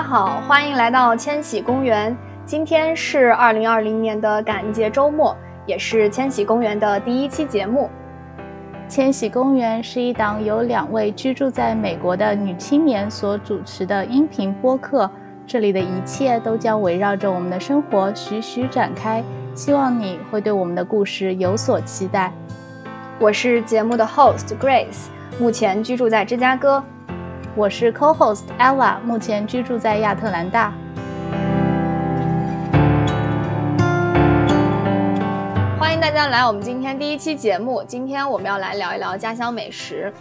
家好，欢迎来到千禧公园。今天是二零二零年的感恩节周末，也是千禧公园的第一期节目。千禧公园是一档由两位居住在美国的女青年所主持的音频播客，这里的一切都将围绕着我们的生活徐徐展开。希望你会对我们的故事有所期待。我是节目的 host Grace，目前居住在芝加哥。我是 co-host Ella，目前居住在亚特兰大。欢迎大家来我们今天第一期节目。今天我们要来聊一聊家乡美食。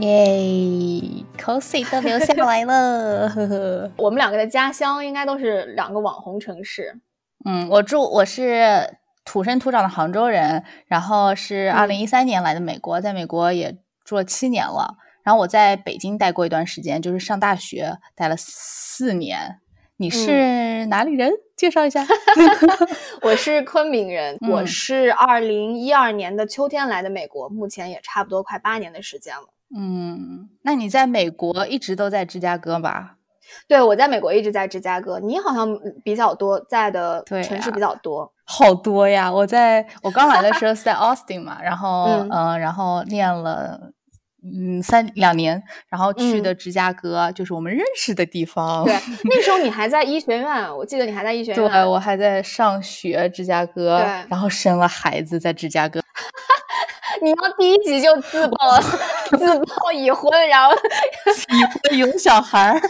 耶，口水都流下来了。呵呵。我们两个的家乡应该都是两个网红城市。嗯，我住我是土生土长的杭州人，然后是二零一三年来的美国，在美国也住了七年了。然后我在北京待过一段时间，就是上大学待了四年。你是哪里人？介绍一下。我是昆明人，我是二零一二年的秋天来的美国，目前也差不多快八年的时间了。嗯，那你在美国一直都在芝加哥吧？对，我在美国一直在芝加哥。你好像比较多在的城市比较多，好多呀！我在我刚来的时候是在 Austin 嘛，然后嗯，然后念了。嗯，三两年，然后去的芝加哥，就是我们认识的地方。对，那时候你还在医学院，我记得你还在医学院。对，我还在上学，芝加哥。对，然后生了孩子在芝加哥。你要第一集就自曝自曝已婚，然后已婚有小孩儿。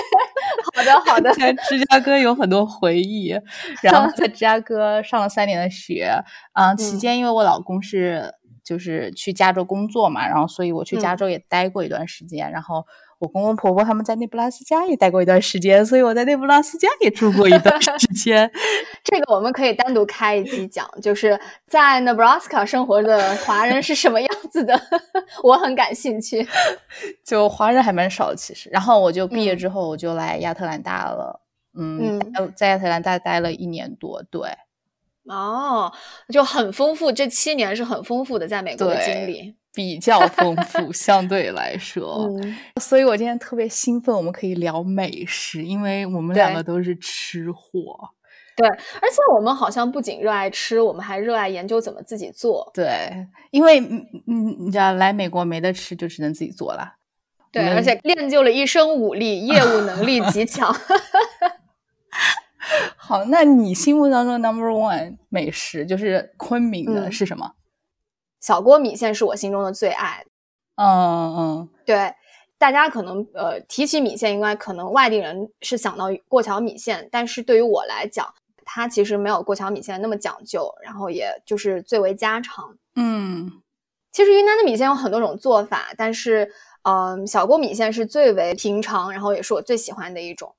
好的，好的。在芝加哥有很多回忆，然后 在芝加哥上了三年的学。嗯，期间因为我老公是。就是去加州工作嘛，然后所以我去加州也待过一段时间，然后我公公婆婆他们在内布拉斯加也待过一段时间，所以我在内布拉斯加也住过一段时 间。这个我们可以单独开一集讲，就是在 Nebraska 生活的华人是什么样子的，我很感兴趣。就华人还蛮少的其实，然后我就毕业之后我就来亚特兰大了，嗯，在亚特兰大待了一年多，对。哦，就很丰富，这七年是很丰富的，在美国的经历比较丰富，相对来说，所以我今天特别兴奋，我们可以聊美食，因为我们两个都是吃货。对，而且我们好像不仅热爱吃，我们还热爱研究怎么自己做。对，因为嗯嗯，你知道来美国没得吃，就只能自己做了。对，而且练就了一身武力，业务能力极强。好，那你心目当中 number one 美食就是昆明的是什么？小锅米线是我心中的最爱。嗯嗯，对，大家可能呃提起米线，应该可能外地人是想到过桥米线，但是对于我来讲，它其实没有过桥米线那么讲究，然后也就是最为家常。嗯，其实云南的米线有很多种做法，但是嗯，小锅米线是最为平常，然后也是我最喜欢的一种。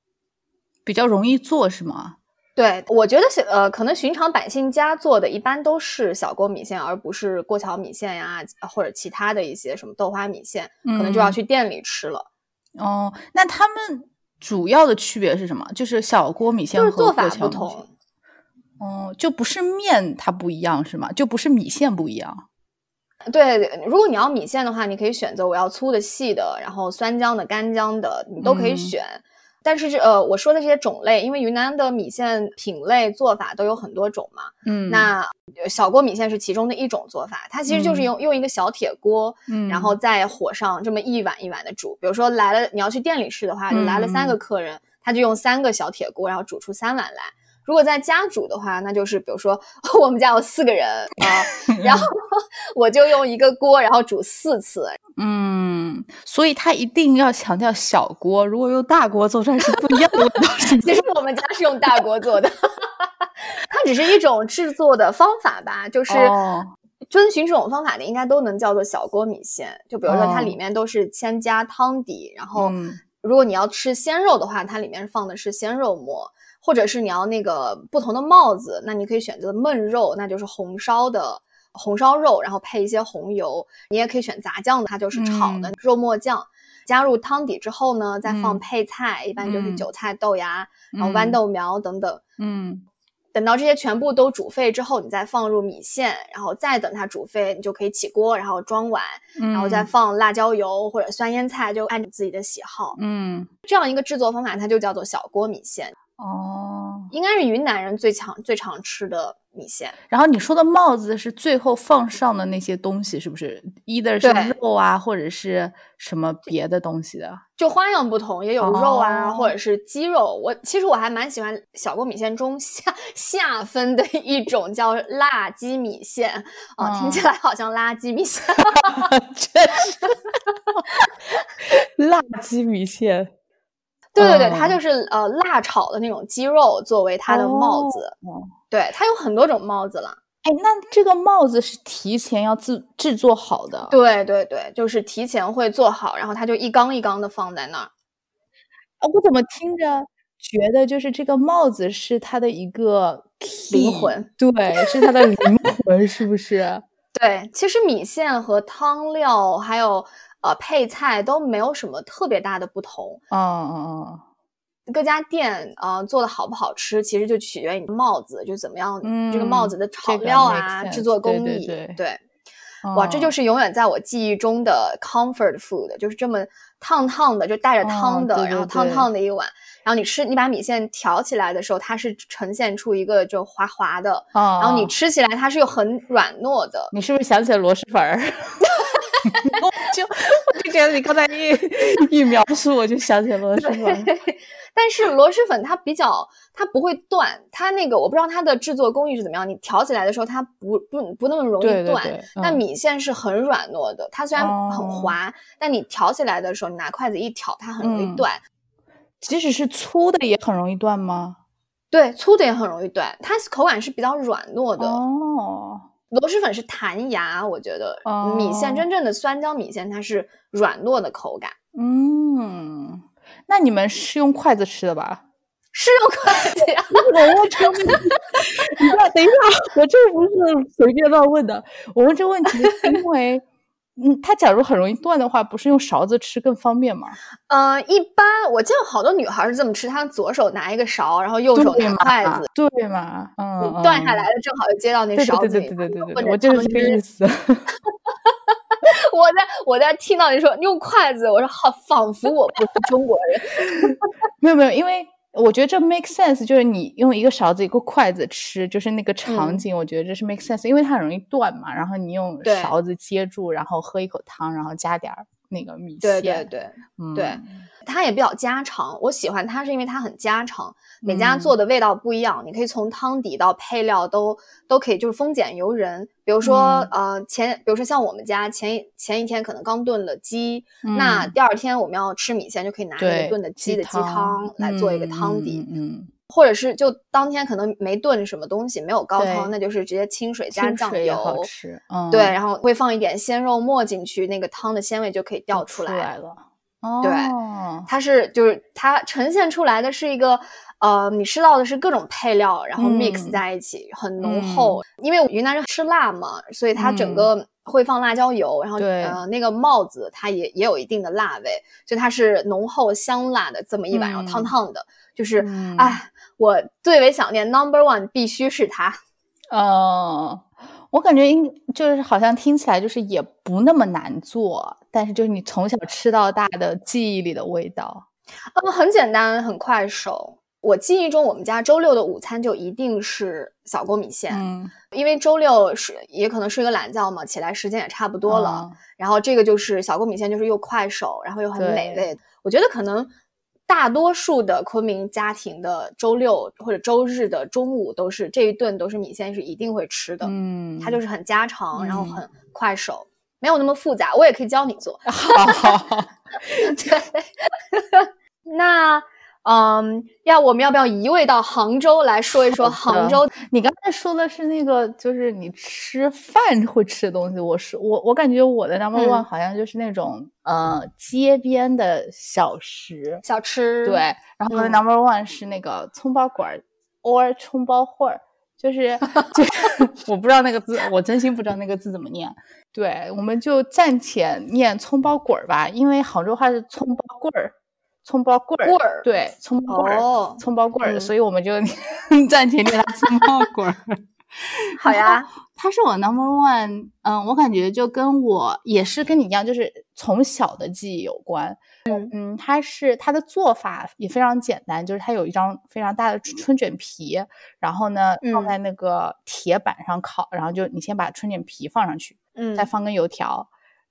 比较容易做是吗？对，我觉得呃，可能寻常百姓家做的一般都是小锅米线，而不是过桥米线呀，或者其他的一些什么豆花米线，可能就要去店里吃了。哦，那他们主要的区别是什么？就是小锅米线和做法不同。哦，就不是面它不一样是吗？就不是米线不一样？对，如果你要米线的话，你可以选择我要粗的、细的，然后酸浆的、干浆的，你都可以选。但是这呃，我说的这些种类，因为云南的米线品类做法都有很多种嘛，嗯，那小锅米线是其中的一种做法，它其实就是用用一个小铁锅，嗯，然后在火上这么一碗一碗的煮。比如说来了，你要去店里吃的话，就来了三个客人，他就用三个小铁锅，然后煮出三碗来。如果在家煮的话，那就是比如说 我们家有四个人啊，然后 我就用一个锅，然后煮四次。嗯，所以他一定要强调小锅，如果用大锅做出来是不一样的味道。其实我们家是用大锅做的，它只是一种制作的方法吧，就是遵循这种方法的应该都能叫做小锅米线。就比如说它里面都是先加汤底，然后如果你要吃鲜肉的话，它里面放的是鲜肉末。或者是你要那个不同的帽子，那你可以选择焖肉，那就是红烧的红烧肉，然后配一些红油。你也可以选杂酱的，它就是炒的肉末酱。加入汤底之后呢，再放配菜，一般就是韭菜、豆芽，然后豌豆苗等等。嗯，等到这些全部都煮沸之后，你再放入米线，然后再等它煮沸，你就可以起锅，然后装碗，然后再放辣椒油或者酸腌菜，就按你自己的喜好。嗯，这样一个制作方法，它就叫做小锅米线。哦，应该是云南人最常最常吃的米线。然后你说的帽子是最后放上的那些东西，是不是？either 是肉啊，或者是什么别的东西的？就花样不同，也有肉啊，或者是鸡肉。我其实我还蛮喜欢小锅米线中下下分的一种叫辣鸡米线啊，听起来好像垃圾米线，确实，辣鸡米线。对对对，它就是呃辣炒的那种鸡肉作为它的帽子，对，它有很多种帽子了。哎，那这个帽子是提前要制制作好的？对对对，就是提前会做好，然后它就一缸一缸的放在那儿。啊，我怎么听着觉得就是这个帽子是它的一个灵魂？对，是它的灵魂，是不是？对，其实米线和汤料还有。呃，配菜都没有什么特别大的不同。嗯嗯嗯，各家店啊做的好不好吃，其实就取决于你的帽子，就怎么样，这个帽子的炒料啊，制作工艺。对，哇，这就是永远在我记忆中的 comfort food，就是这么烫烫的，就带着汤的，然后烫烫的一碗，然后你吃，你把米线挑起来的时候，它是呈现出一个就滑滑的，然后你吃起来它是又很软糯的。你是不是想起了螺蛳粉儿？我 就我就觉得你刚才一一描述，我就想起了螺蛳粉。但是螺蛳粉它比较，它不会断。它那个我不知道它的制作工艺是怎么样。你调起来的时候，它不不不那么容易断。但米线是很软糯的，它虽然很滑，但你调起来的时候，你拿筷子一挑，它很容易断。即使是粗的也很容易断吗？对，粗的也很容易断。它口感是比较软糯的哦。螺蛳粉是弹牙，我觉得米线真正的酸浆米线它是软糯的口感。嗯，那你们是用筷子吃的吧？是用筷子呀。我问这个问题，你看，等一下，我这不是随便乱问的。我问这个问题是因为。嗯，它假如很容易断的话，不是用勺子吃更方便吗？呃，一般我见过好多女孩是这么吃，她左手拿一个勺，然后右手拿筷子，对嘛？嗯，断下来了正好就接到那勺子里。对对对对对对，我就是这个意思。我在我在听到你说用筷子，我说好，仿佛我不是中国人。没有没有，因为。我觉得这 make sense，就是你用一个勺子一个筷子吃，就是那个场景，我觉得这是 make sense，因为它很容易断嘛。然后你用勺子接住，然后喝一口汤，然后加点儿那个米线。对对对，对。它也比较家常，我喜欢它是因为它很家常，每家做的味道不一样，你可以从汤底到配料都都可以，就是丰俭由人。比如说，呃，前比如说像我们家前一前一天可能刚炖了鸡，那第二天我们要吃米线，就可以拿那个炖的鸡的鸡汤来做一个汤底。嗯，或者是就当天可能没炖什么东西，没有高汤，那就是直接清水加酱油吃。嗯，对，然后会放一点鲜肉末进去，那个汤的鲜味就可以调出来了。对，它是就是它呈现出来的是一个，呃，你吃到的是各种配料，然后 mix 在一起，很浓厚。因为云南人吃辣嘛，所以它整个会放辣椒油，然后呃那个帽子它也也有一定的辣味，就它是浓厚香辣的这么一碗，然后烫烫的，就是哎，我最为想念 number one 必须是它。哦，我感觉应就是好像听起来就是也不那么难做。但是就是你从小吃到大的记忆里的味道，嗯，很简单，很快手。我记忆中，我们家周六的午餐就一定是小锅米线，嗯，因为周六是也可能睡个懒觉嘛，起来时间也差不多了。然后这个就是小锅米线，就是又快手，然后又很美味。我觉得可能大多数的昆明家庭的周六或者周日的中午都是这一顿都是米线是一定会吃的，嗯，它就是很家常，然后很快手。没有那么复杂，我也可以教你做。好，对，那嗯，要我们要不要移位到杭州来说一说杭州？你刚才说的是那个，就是你吃饭会吃的东西。我是我，我感觉我的 number one 好像就是那种呃街边的小食小吃。对，然后我的 number one 是那个葱包馆儿 or 葱包会儿。就是，就是 我不知道那个字，我真心不知道那个字怎么念。对，我们就暂且念葱包滚儿吧，因为杭州话是葱包棍儿，葱包棍儿，对，葱包棍儿，葱包棍儿，所以我们就 暂且念它葱包棍儿。好呀，它是我 number one，嗯，我感觉就跟我也是跟你一样，就是从小的记忆有关。嗯嗯，它是它的做法也非常简单，就是它有一张非常大的春卷皮，然后呢放在那个铁板上烤，然后就你先把春卷皮放上去，嗯，再放根油条，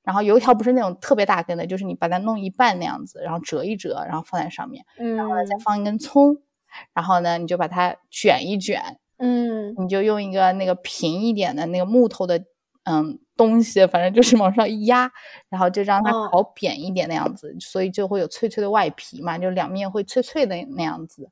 然后油条不是那种特别大根的，就是你把它弄一半那样子，然后折一折，然后放在上面，嗯，然后呢再放一根葱，然后呢你就把它卷一卷。嗯，你就用一个那个平一点的那个木头的，嗯，东西，反正就是往上一压，然后就让它烤扁一点那样子，所以就会有脆脆的外皮嘛，就两面会脆脆的那样子。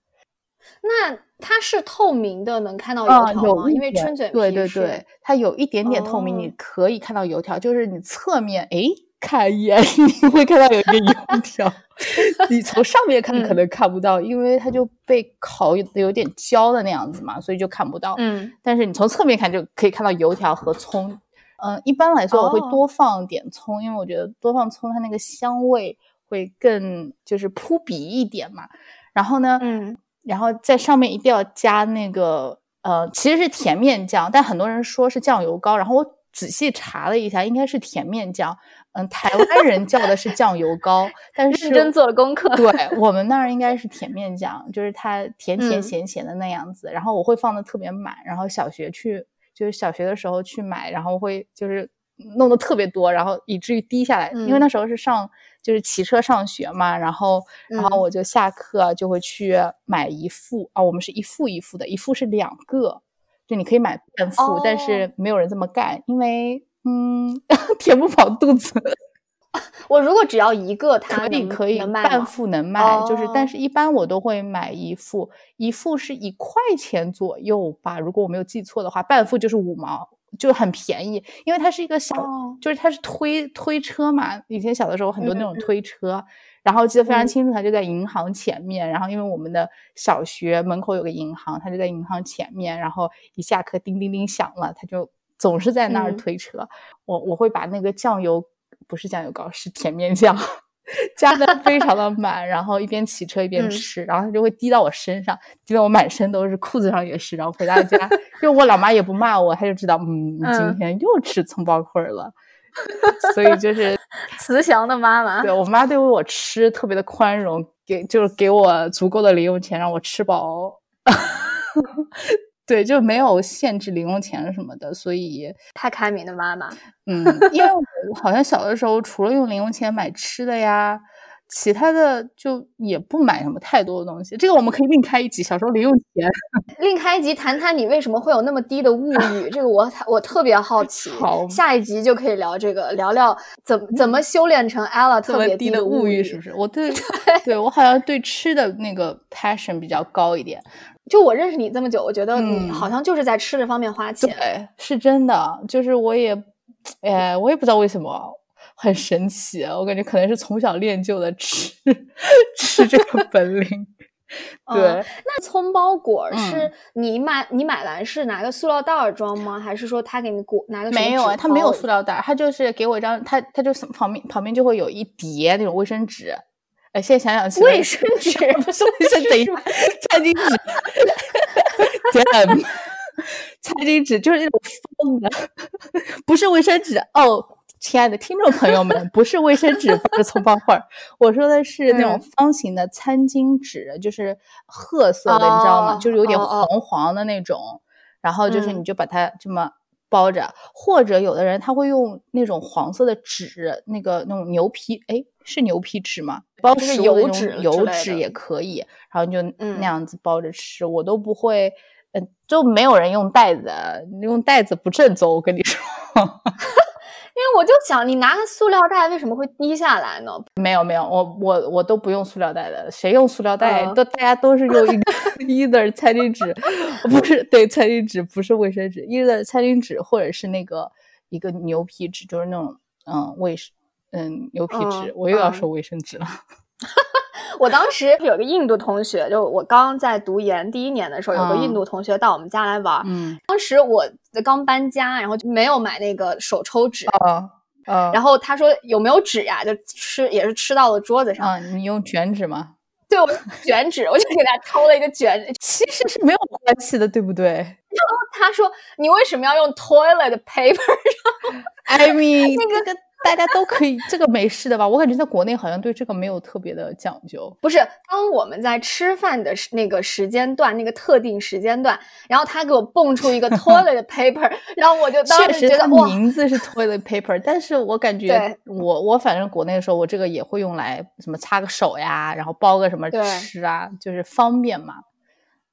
那它是透明的，能看到油条吗？因为春卷皮对对对，它有一点点透明，你可以看到油条，就是你侧面哎。看一眼，你会看到有一个油条。你从上面看可能看不到，因为它就被烤的有点焦的那样子嘛，所以就看不到。嗯，但是你从侧面看就可以看到油条和葱。嗯，一般来说我会多放点葱，因为我觉得多放葱它那个香味会更就是扑鼻一点嘛。然后呢，嗯，然后在上面一定要加那个呃，其实是甜面酱，但很多人说是酱油膏，然后我仔细查了一下，应该是甜面酱。嗯，台湾人叫的是酱油膏，但是认真做了功课。对我们那儿应该是甜面酱，就是它甜甜咸咸的那样子。然后我会放的特别满，然后小学去就是小学的时候去买，然后会就是弄的特别多，然后以至于滴下来。因为那时候是上就是骑车上学嘛，然后然后我就下课就会去买一副啊，我们是一副一副的，一副是两个，就你可以买半副，但是没有人这么干，因为。嗯，填不饱肚子。我如果只要一个，可以可以半副能卖，就是，但是一般我都会买一副，一副是一块钱左右吧，如果我没有记错的话，半副就是五毛，就很便宜，因为它是一个小，就是它是推推车嘛，以前小的时候很多那种推车，然后记得非常清楚，它就在银行前面，然后因为我们的小学门口有个银行，它就在银行前面，然后一下课叮叮叮响了，它就。总是在那儿推车，我我会把那个酱油不是酱油膏，是甜面酱，加的非常的满，然后一边骑车一边吃，然后它就会滴到我身上，滴到我满身都是，裤子上也是。然后回到家，就我老妈也不骂我，她就知道，嗯，你今天又吃葱包棍了。所以就是 慈祥的妈妈，对我妈对我吃特别的宽容，给就是给我足够的零用钱让我吃饱。对，就没有限制零用钱什么的，所以太开明的妈妈。嗯，因为我好像小的时候除了用零用钱买吃的呀，其他的就也不买什么太多的东西。这个我们可以另开一集，小时候零用钱。另开一集谈谈你为什么会有那么低的物欲，这个我我特别好奇。好，下一集就可以聊这个，聊聊怎么怎么修炼成 Ella 特别低的物欲，是不是？我对对我好像对吃的那个 passion 比较高一点。就我认识你这么久，我觉得你好像就是在吃这方面花钱。对，是真的。就是我也，哎，我也不知道为什么，很神奇。我感觉可能是从小练就的吃 吃这个本领。对，那葱包果是你买，你买完是拿个塑料袋装吗？还是说他给你裹拿个？没有啊，他没有塑料袋，他就是给我一张，他他就旁边旁边就会有一叠那种卫生纸。哎，现在想想，卫生纸不是卫生纸，餐巾纸，天餐巾纸就是那种方的，不是卫生纸哦，亲爱的听众朋友们，不是卫生纸，不是葱包块儿，我说的是那种方形的餐巾纸，就是褐色的，你知道吗？就是有点黄黄的那种，然后就是你就把它这么包着，或者有的人他会用那种黄色的纸，那个那种牛皮，哎。是牛皮纸吗？包是油纸，油纸也可以，然后就那样子包着吃。我都不会，嗯，就没有人用袋子，用袋子不正宗。我跟你说，因为我就想，你拿个塑料袋为什么会滴下来呢？没有没有，我我我都不用塑料袋的，谁用塑料袋？都大家都是用一个 either 餐巾纸，不是对餐巾纸，不是卫生纸，either 餐巾纸或者是那个一个牛皮纸，就是那种嗯卫生。嗯，牛皮纸，我又要说卫生纸了。我当时有个印度同学，就我刚在读研第一年的时候，有个印度同学到我们家来玩。嗯，当时我刚搬家，然后就没有买那个手抽纸。嗯，然后他说有没有纸呀？就吃也是吃到了桌子上。啊，你用卷纸吗？对，我卷纸，我就给他抽了一个卷纸。其实是没有关系的，对不对？然后他说：“你为什么要用 toilet paper？”I mean，那个。大家都可以，这个没事的吧？我感觉在国内好像对这个没有特别的讲究。不是，当我们在吃饭的那个时间段，那个特定时间段，然后他给我蹦出一个 toilet paper，然后我就当时觉得哇，名字是 toilet paper，但是我感觉我我反正国内的时候，我这个也会用来什么擦个手呀，然后包个什么吃啊，就是方便嘛。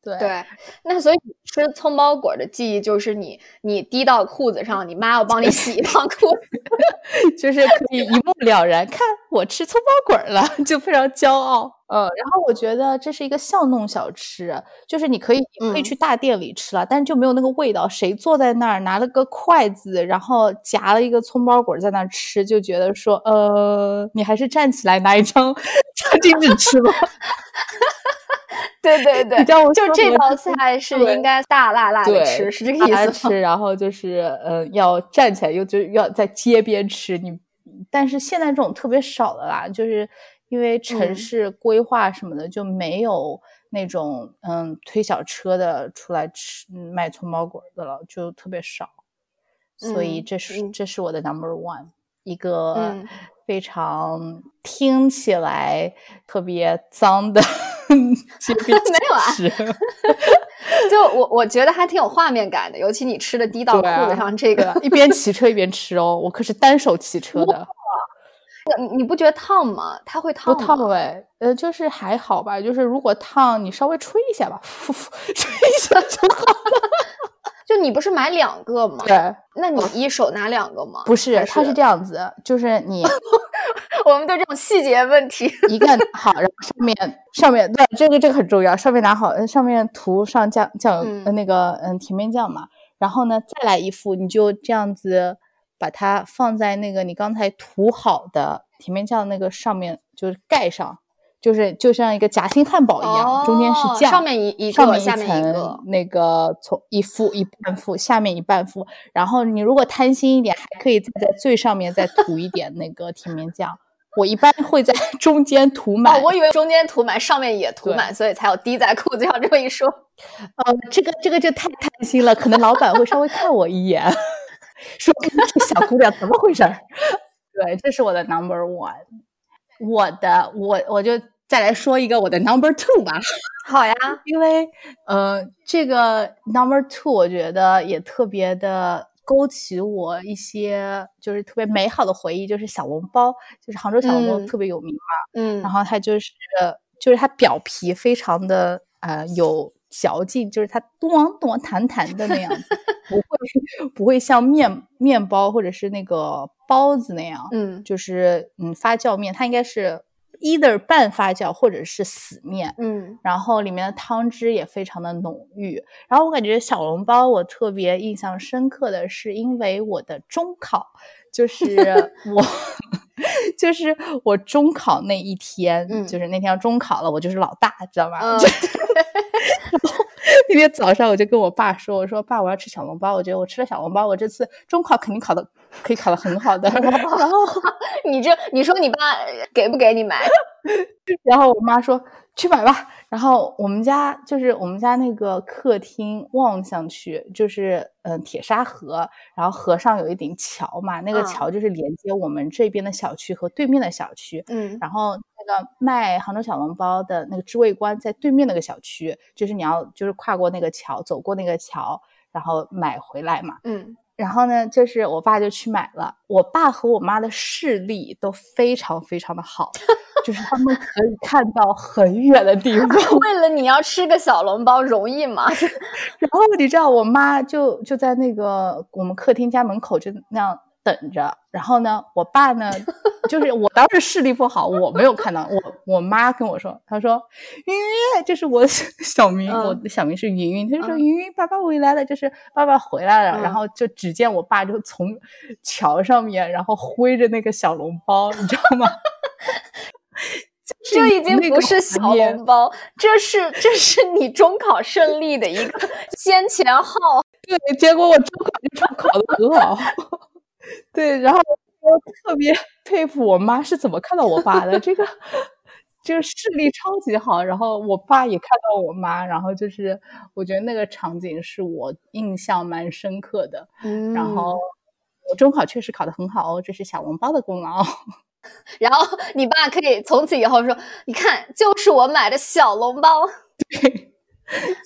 对，那所以吃葱包裹的记忆就是你你滴到裤子上，你妈要帮你洗一趟裤子，就是可以一目了然，看我吃葱包裹了，就非常骄傲。嗯，然后我觉得这是一个巷弄小吃，就是你可以可以去大店里吃了，但是就没有那个味道。谁坐在那儿拿了个筷子，然后夹了一个葱包裹在那儿吃，就觉得说，呃，你还是站起来拿一张 餐巾纸吃吧。对对对，就这道菜是应该大辣辣的吃，是这个意思吃，然后就是呃，要站起来，又就要在街边吃。你，但是现在这种特别少的啦，就是因为城市规划什么的，就没有那种嗯推小车的出来吃卖葱包果的了，就特别少。所以这是这是我的 number one，一个非常听起来特别脏的。没有啊，就我我觉得还挺有画面感的，尤其你吃的滴到裤子上这个，一边骑车一边吃哦，我可是单手骑车的。你你不觉得烫吗？它会烫吗？不烫哎，呃，就是还好吧，就是如果烫，你稍微吹一下吧，吹一下就好了。就你不是买两个吗？对，那你一手拿两个吗？不是，它是这样子，就是你，我们对这种细节问题，一个好，然后上面上面对这个这个很重要，上面拿好，上面涂上酱酱呃那个嗯甜面酱嘛，然后呢再来一副，你就这样子把它放在那个你刚才涂好的甜面酱那个上面，就是盖上。就是就像一个夹心汉堡一样，中间是酱，上面一一上面一层那个从一副一半副，下面一半副。然后你如果贪心一点，还可以再在最上面再涂一点那个甜面酱。我一般会在 中间涂满。我以为中间涂满，上面也涂满，所以才有滴在裤子上这么一说。呃，这个这个就太贪心了，可能老板会稍微看我一眼，说这小姑娘怎么回事？对，这是我的 number one，我的我我就。再来说一个我的 number two 吧，好呀，因为呃，这个 number two 我觉得也特别的勾起我一些就是特别美好的回忆，就是小笼包，就是杭州小笼包特别有名嘛，嗯，然后它就是就是它表皮非常的呃有嚼劲，就是它咚咚弹弹的那样子，不会不会像面面包或者是那个包子那样，嗯，就是嗯发酵面，它应该是。Either 半发酵或者是死面，嗯，然后里面的汤汁也非常的浓郁。然后我感觉小笼包我特别印象深刻的是，因为我的中考就是 我就是我中考那一天，嗯就是那天要中考了，我就是老大，知道吧？那天早上我就跟我爸说：“我说爸，我要吃小笼包。我觉得我吃了小笼包，我这次中考肯定考的可以考的很好的。”然后你这你说你爸给不给你买？然后我妈说去买吧。然后我们家就是我们家那个客厅望向去就是嗯铁沙河，然后河上有一顶桥嘛，那个桥就是连接我们这边的小区和对面的小区。嗯，然后那个卖杭州小笼包的那个知味观在对面那个小区，就是你要就是跨过那个桥，走过那个桥，然后买回来嘛。嗯。然后呢，就是我爸就去买了。我爸和我妈的视力都非常非常的好，就是他们可以看到很远的地方。为了你要吃个小笼包容易吗？然后你知道，我妈就就在那个我们客厅家门口就那样。等着，然后呢，我爸呢，就是我当时视力不好，我没有看到。我我妈跟我说，她说云云，就是我小名，我的小名是云云。她就说云云，爸爸回来了，就是爸爸回来了。然后就只见我爸就从桥上面，然后挥着那个小笼包，你知道吗？这已经不是小笼包，这是这是你中考胜利的一个 先前号。对，结果我中考就考的很好。对，然后我特别佩服我妈是怎么看到我爸的，这个这个视力超级好。然后我爸也看到我妈，然后就是我觉得那个场景是我印象蛮深刻的。嗯，然后我中考确实考得很好哦，这是小笼包的功劳。然后你爸可以从此以后说：“你看，就是我买的小笼包。”对，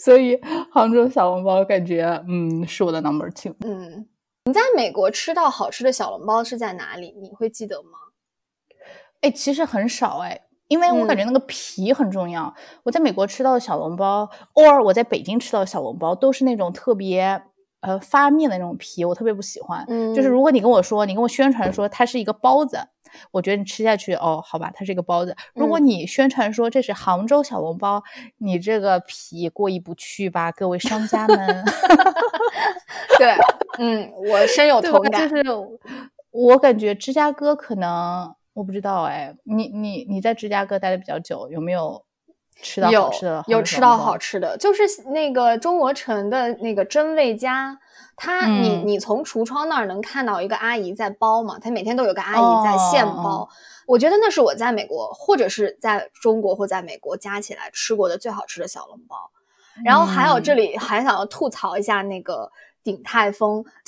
所以杭州小笼包感觉嗯是我的 number two。嗯，你在美国吃到好吃的小笼包是在哪里？你会记得吗？哎，其实很少哎，因为我感觉那个皮很重要。我在美国吃到的小笼包，or 我在北京吃到的小笼包，都是那种特别呃发面的那种皮，我特别不喜欢。嗯，就是如果你跟我说，你跟我宣传说它是一个包子。我觉得你吃下去哦，好吧，它是一个包子。如果你宣传说这是杭州小笼包，你这个皮过意不去吧，各位商家们。对，嗯，我深有同感。就是我感觉芝加哥可能我不知道哎，你你你在芝加哥待的比较久，有没有吃到好吃的？有吃到好吃的，就是那个中国城的那个真味家。他，你你从橱窗那儿能看到一个阿姨在包嘛？他每天都有个阿姨在现包。我觉得那是我在美国或者是在中国或在美国加起来吃过的最好吃的小笼包。然后还有这里还想要吐槽一下那个鼎泰丰，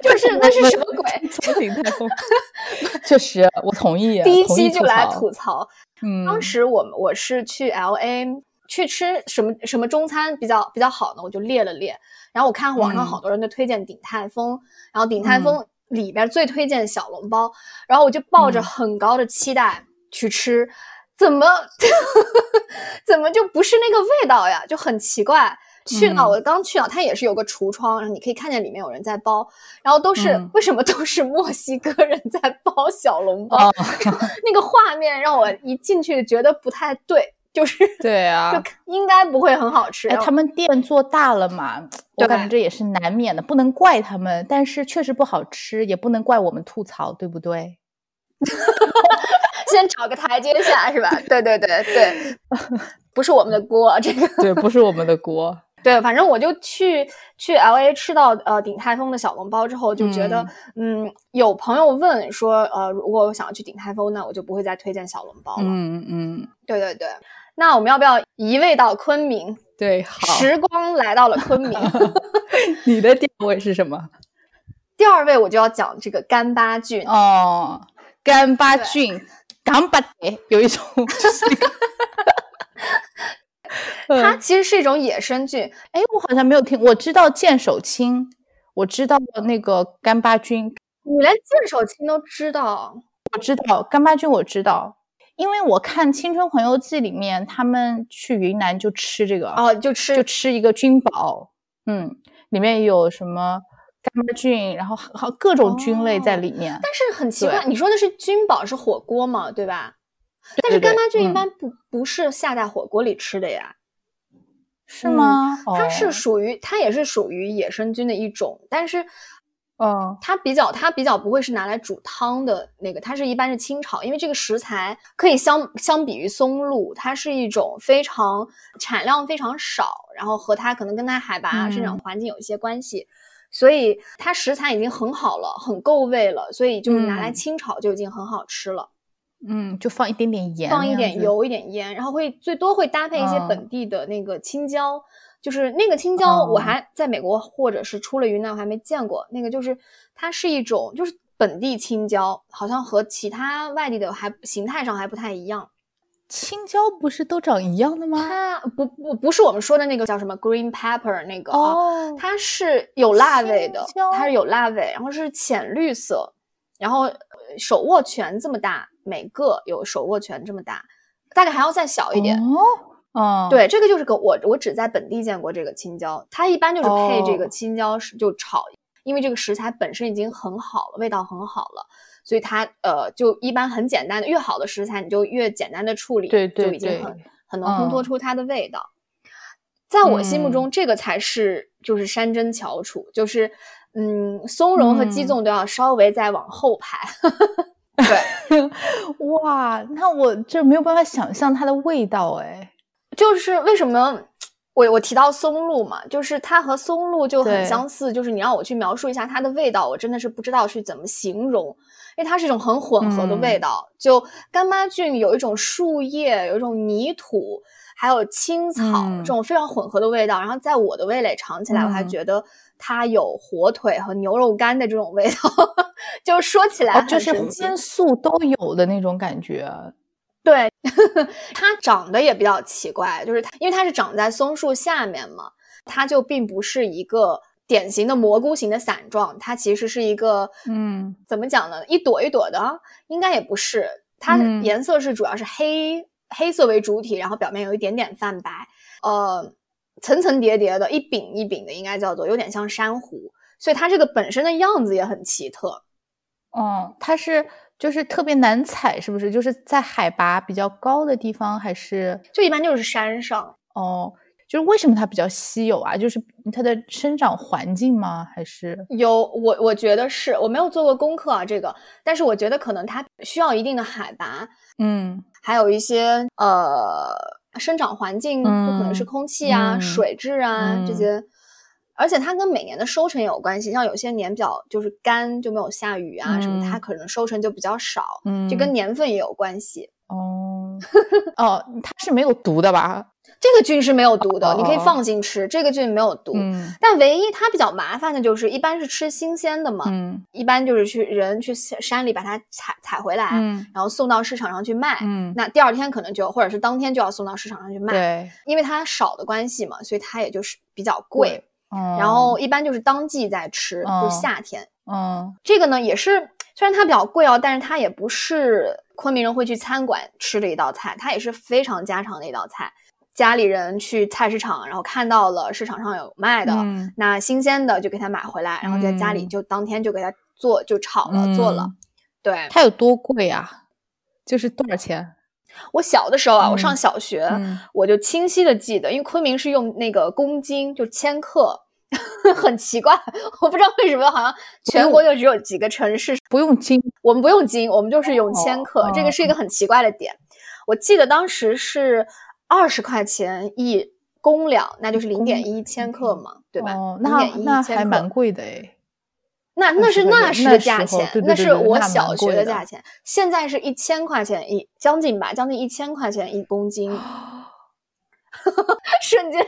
就是那是什么鬼？鼎泰丰，确实我同意。第一期就来吐槽。嗯，当时我们我是去 L A 去吃什么什么中餐比较比较好呢？我就列了列。然后我看网上好多人都推荐鼎泰丰，然后鼎泰丰里边最推荐小笼包，然后我就抱着很高的期待去吃，怎么 怎么就不是那个味道呀？就很奇怪。去到我刚去到，它也是有个橱窗，然后你可以看见里面有人在包，然后都是为什么都是墨西哥人在包小笼包？那个画面让我一进去觉得不太对。就是对啊，就应该不会很好吃。哎，他们店做大了嘛，我感觉这也是难免的，不能怪他们。但是确实不好吃，也不能怪我们吐槽，对不对？先找个台阶下是吧？对对对对，不是我们的锅，这个对，不是我们的锅。对，反正我就去去 L A 吃到呃鼎泰丰的小笼包之后，就觉得嗯，有朋友问说呃，如果我想要去鼎泰丰，那我就不会再推荐小笼包了。嗯嗯，对对对。那我们要不要移位到昆明？对，好，时光来到了昆明。你的第二位是什么？第二位我就要讲这个干巴菌哦，干巴菌，干巴的有一种，它其实是一种野生菌。哎，我好像没有听，我知道剑手青，我知道那个干巴菌，你连剑手青都知道？我知道干巴菌，我知道。因为我看《青春环游记》里面，他们去云南就吃这个哦，就吃就吃一个菌宝，嗯，里面有什么干巴菌，然后好各种菌类在里面。但是很奇怪，你说的是菌宝是火锅嘛，对吧？但是干巴菌一般不不是下在火锅里吃的呀，是吗？它是属于它也是属于野生菌的一种，但是。嗯，它比较，它比较不会是拿来煮汤的那个，它是一般是清炒，因为这个食材可以相相比于松露，它是一种非常产量非常少，然后和它可能跟它海拔生长环境有一些关系，所以它食材已经很好了，很够味了，所以就是拿来清炒就已经很好吃了。嗯，就放一点点盐，放一点油，一点盐，然后会最多会搭配一些本地的那个青椒。就是那个青椒，我还在美国或者是出了云南，我还没见过。那个就是它是一种，就是本地青椒，好像和其他外地的还形态上还不太一样。青椒不是都长一样的吗？它不不不是我们说的那个叫什么 green pepper 那个啊，它是有辣味的，它是有辣味，然后是浅绿色，然后手握拳这么大，每个有手握拳这么大，大概还要再小一点。哦，对，这个就是个我我只在本地见过这个青椒，它一般就是配这个青椒是就炒，因为这个食材本身已经很好了，味道很好了，所以它呃就一般很简单的，越好的食材你就越简单的处理，对对对，就已经很很能烘托出它的味道。在我心目中，这个才是就是山珍翘楚，就是嗯松茸和鸡枞都要稍微再往后排。对，哇，那我这没有办法想象它的味道哎。就是为什么我我提到松露嘛，就是它和松露就很相似，就是你让我去描述一下它的味道，我真的是不知道去怎么形容，因为它是一种很混合的味道。就干妈菌有一种树叶，有一种泥土，还有青草这种非常混合的味道。然后在我的味蕾尝起来，我还觉得它有火腿和牛肉干的这种味道，就说起来就是荤素都有的那种感觉。对，它长得也比较奇怪，就是它，因为它是长在松树下面嘛，它就并不是一个典型的蘑菇型的伞状，它其实是一个，嗯，怎么讲呢？一朵一朵的，应该也不是，它颜色是主要是黑黑色为主体，然后表面有一点点泛白，呃，层层叠叠的，一柄一柄的，应该叫做有点像珊瑚，所以它这个本身的样子也很奇特。哦，它是。就是特别难采，是不是？就是在海拔比较高的地方，还是就一般就是山上哦？就是为什么它比较稀有啊？就是它的生长环境吗？还是有我我觉得是我没有做过功课啊，这个，但是我觉得可能它需要一定的海拔，嗯，还有一些呃生长环境，就可能是空气啊、水质啊这些。而且它跟每年的收成也有关系，像有些年比较就是干，就没有下雨啊什么，它可能收成就比较少，嗯，就跟年份也有关系。哦哦，它是没有毒的吧？这个菌是没有毒的，你可以放心吃，这个菌没有毒。嗯，但唯一它比较麻烦的就是，一般是吃新鲜的嘛，嗯，一般就是去人去山里把它采采回来，嗯，然后送到市场上去卖，嗯，那第二天可能就或者是当天就要送到市场上去卖，对，因为它少的关系嘛，所以它也就是比较贵。然后一般就是当季在吃，就夏天。嗯，这个呢也是，虽然它比较贵哦，但是它也不是昆明人会去餐馆吃的一道菜，它也是非常家常的一道菜。家里人去菜市场，然后看到了市场上有卖的，那新鲜的就给他买回来，然后在家里就当天就给他做，就炒了做了。对，它有多贵啊？就是多少钱？我小的时候啊，我上小学，我就清晰的记得，因为昆明是用那个公斤，就千克，很奇怪，我不知道为什么，好像全国就只有几个城市不用斤，我们不用斤，我们就是用千克，这个是一个很奇怪的点。我记得当时是二十块钱一公两，那就是零点一千克嘛，对吧？那那还蛮贵的哎。那那是那时的价钱，那是我小学的价钱。现在是一千块钱一，将近吧，将近一千块钱一公斤。瞬间，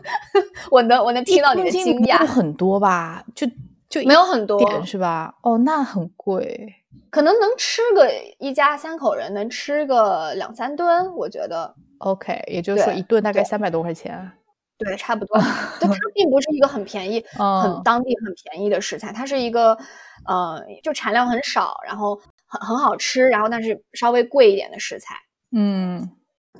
我能我能听到你的惊讶。很多吧？就就没有很多点是吧？哦，那很贵，可能能吃个一家三口人能吃个两三顿，我觉得。OK，也就是说一顿大概三百多块钱。对，差不多。就它并不是一个很便宜、很当地很便宜的食材，它是一个，呃，就产量很少，然后很很好吃，然后但是稍微贵一点的食材。嗯，